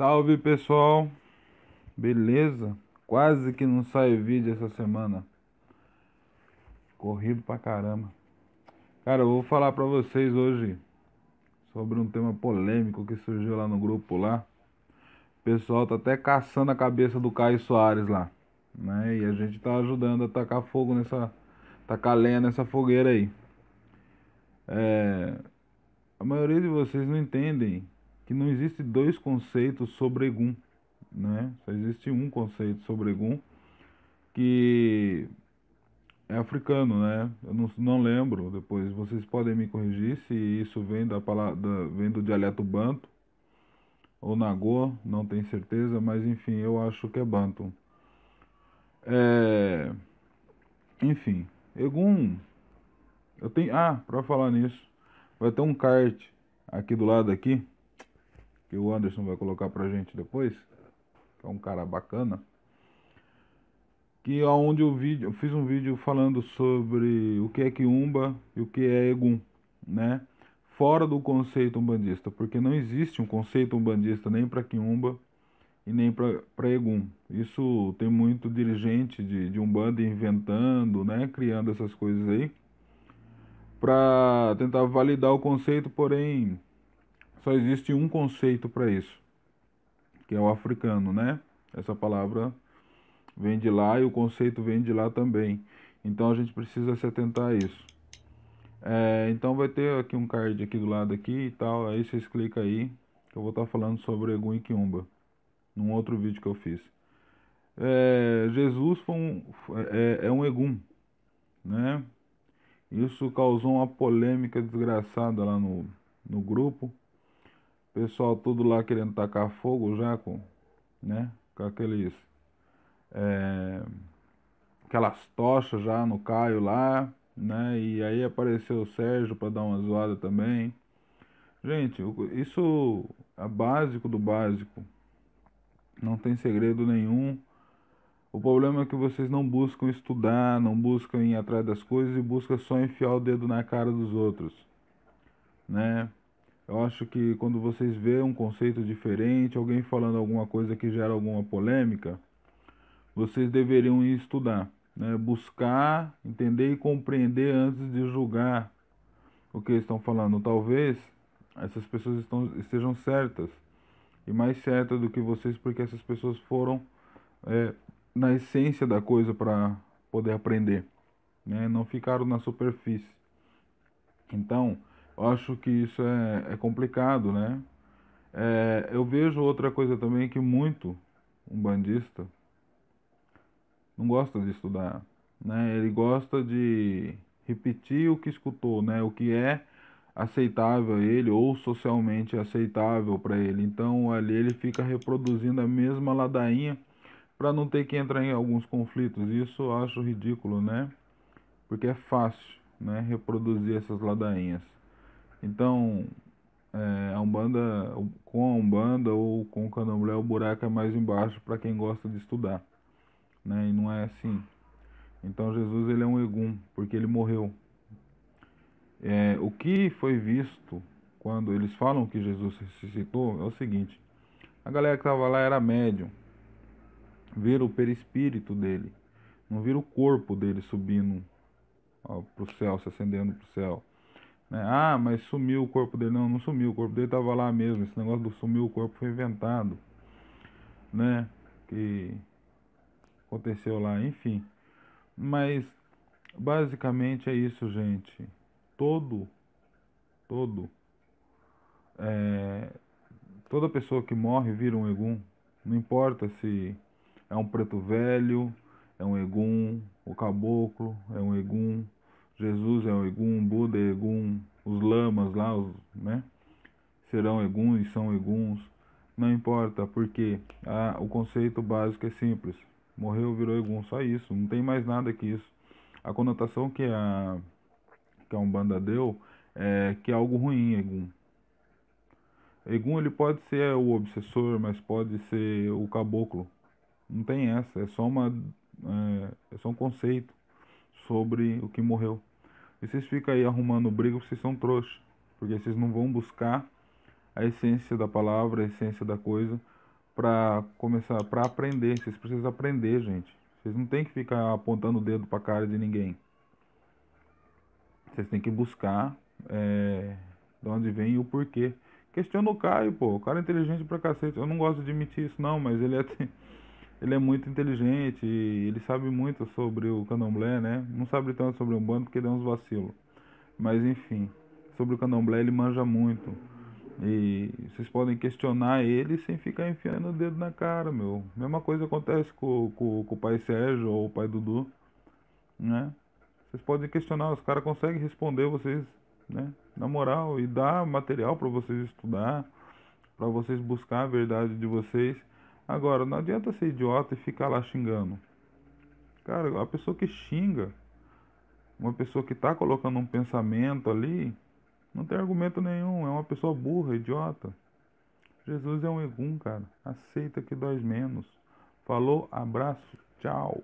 Salve pessoal, beleza? Quase que não sai vídeo essa semana. Corrido pra caramba. Cara, eu vou falar pra vocês hoje sobre um tema polêmico que surgiu lá no grupo lá. O pessoal tá até caçando a cabeça do Caio Soares lá, né? E a gente tá ajudando a tacar fogo nessa, tacar lenha nessa fogueira aí. É, a maioria de vocês não entendem que não existe dois conceitos sobre Egum, né? Só existe um conceito sobre Egum que é africano, né? Eu não, não lembro, depois vocês podem me corrigir se isso vem da palavra vem do dialeto banto ou nagô, não tenho certeza, mas enfim, eu acho que é banto. É, enfim, Egum eu tenho, ah, para falar nisso, vai ter um kart aqui do lado aqui que o Anderson vai colocar pra gente depois, que é um cara bacana, que onde eu, vídeo, eu fiz um vídeo falando sobre o que é quiumba e o que é egum, né? Fora do conceito umbandista, porque não existe um conceito umbandista nem para quiumba e nem para egum. Isso tem muito dirigente de, de umbanda inventando, né, criando essas coisas aí para tentar validar o conceito, porém só existe um conceito para isso, que é o africano, né? Essa palavra vem de lá e o conceito vem de lá também. Então a gente precisa se atentar a isso. É, então vai ter aqui um card aqui do lado aqui e tal. Aí vocês clicam aí que eu vou estar falando sobre Egum e Kiumba num outro vídeo que eu fiz. É, Jesus um, é, é um Egum, né? Isso causou uma polêmica desgraçada lá no, no grupo. Pessoal tudo lá querendo tacar fogo já com, né? Com aqueles. É, aquelas tochas já no Caio lá, né? E aí apareceu o Sérgio para dar uma zoada também. Gente, isso é básico do básico. Não tem segredo nenhum. O problema é que vocês não buscam estudar, não buscam ir atrás das coisas e buscam só enfiar o dedo na cara dos outros, né? Eu acho que quando vocês vê um conceito diferente, alguém falando alguma coisa que gera alguma polêmica, vocês deveriam estudar, né? buscar, entender e compreender antes de julgar o que eles estão falando. Talvez essas pessoas estão, estejam certas e mais certas do que vocês, porque essas pessoas foram é, na essência da coisa para poder aprender, né? não ficaram na superfície. Então, acho que isso é, é complicado, né? É, eu vejo outra coisa também que muito um bandista não gosta de estudar, né? Ele gosta de repetir o que escutou, né? O que é aceitável a ele ou socialmente aceitável para ele. Então ali ele fica reproduzindo a mesma ladainha para não ter que entrar em alguns conflitos. Isso eu acho ridículo, né? Porque é fácil, né? Reproduzir essas ladainhas. Então, é, a Umbanda, com a Umbanda ou com o Candomblé, o buraco é mais embaixo para quem gosta de estudar. Né? E não é assim. Então Jesus ele é um egum, porque ele morreu. É, o que foi visto quando eles falam que Jesus ressuscitou é o seguinte: a galera que estava lá era médium, viram o perispírito dele, não viram o corpo dele subindo para o céu, se acendendo para o céu. Né? Ah, mas sumiu o corpo dele. Não, não sumiu. O corpo dele estava lá mesmo. Esse negócio do sumiu o corpo foi inventado. Né? Que aconteceu lá, enfim. Mas basicamente é isso, gente. Todo, todo, é, toda pessoa que morre vira um egum. Não importa se é um preto velho, é um egum, o caboclo é um egum, Jesus é um Egum, Buda é Egum, os lamas lá, os, né? Serão Eguns e são Eguns. Não importa, porque o conceito básico é simples. Morreu, virou Egum, só isso. Não tem mais nada que isso. A conotação que a, que a Umbanda deu é que é algo ruim, Egum. Egum ele pode ser o obsessor, mas pode ser o caboclo. Não tem essa, é só uma é, é só um conceito sobre o que morreu. E vocês ficam aí arrumando briga, vocês são trouxas. Porque vocês não vão buscar a essência da palavra, a essência da coisa, para começar, para aprender. Vocês precisam aprender, gente. Vocês não tem que ficar apontando o dedo para cara de ninguém. Vocês têm que buscar é, de onde vem e o porquê. Questiona o Caio, pô. O cara é inteligente pra cacete. Eu não gosto de admitir isso, não, mas ele é, ele é muito inteligente. ele sabe muito sobre o candomblé, né? Não sabe tanto sobre o bando porque deu uns vacilos. Mas enfim, sobre o candomblé ele manja muito. E vocês podem questionar ele sem ficar enfiando o dedo na cara, meu. Mesma coisa acontece com, com, com o pai Sérgio ou o pai Dudu, né? Vocês podem questionar, os caras conseguem responder vocês né? Na moral, e dar material para vocês estudar, para vocês buscar a verdade de vocês. Agora, não adianta ser idiota e ficar lá xingando. Cara, a pessoa que xinga, uma pessoa que está colocando um pensamento ali, não tem argumento nenhum, é uma pessoa burra, idiota. Jesus é um egum, cara. Aceita que dói menos. Falou, abraço, tchau.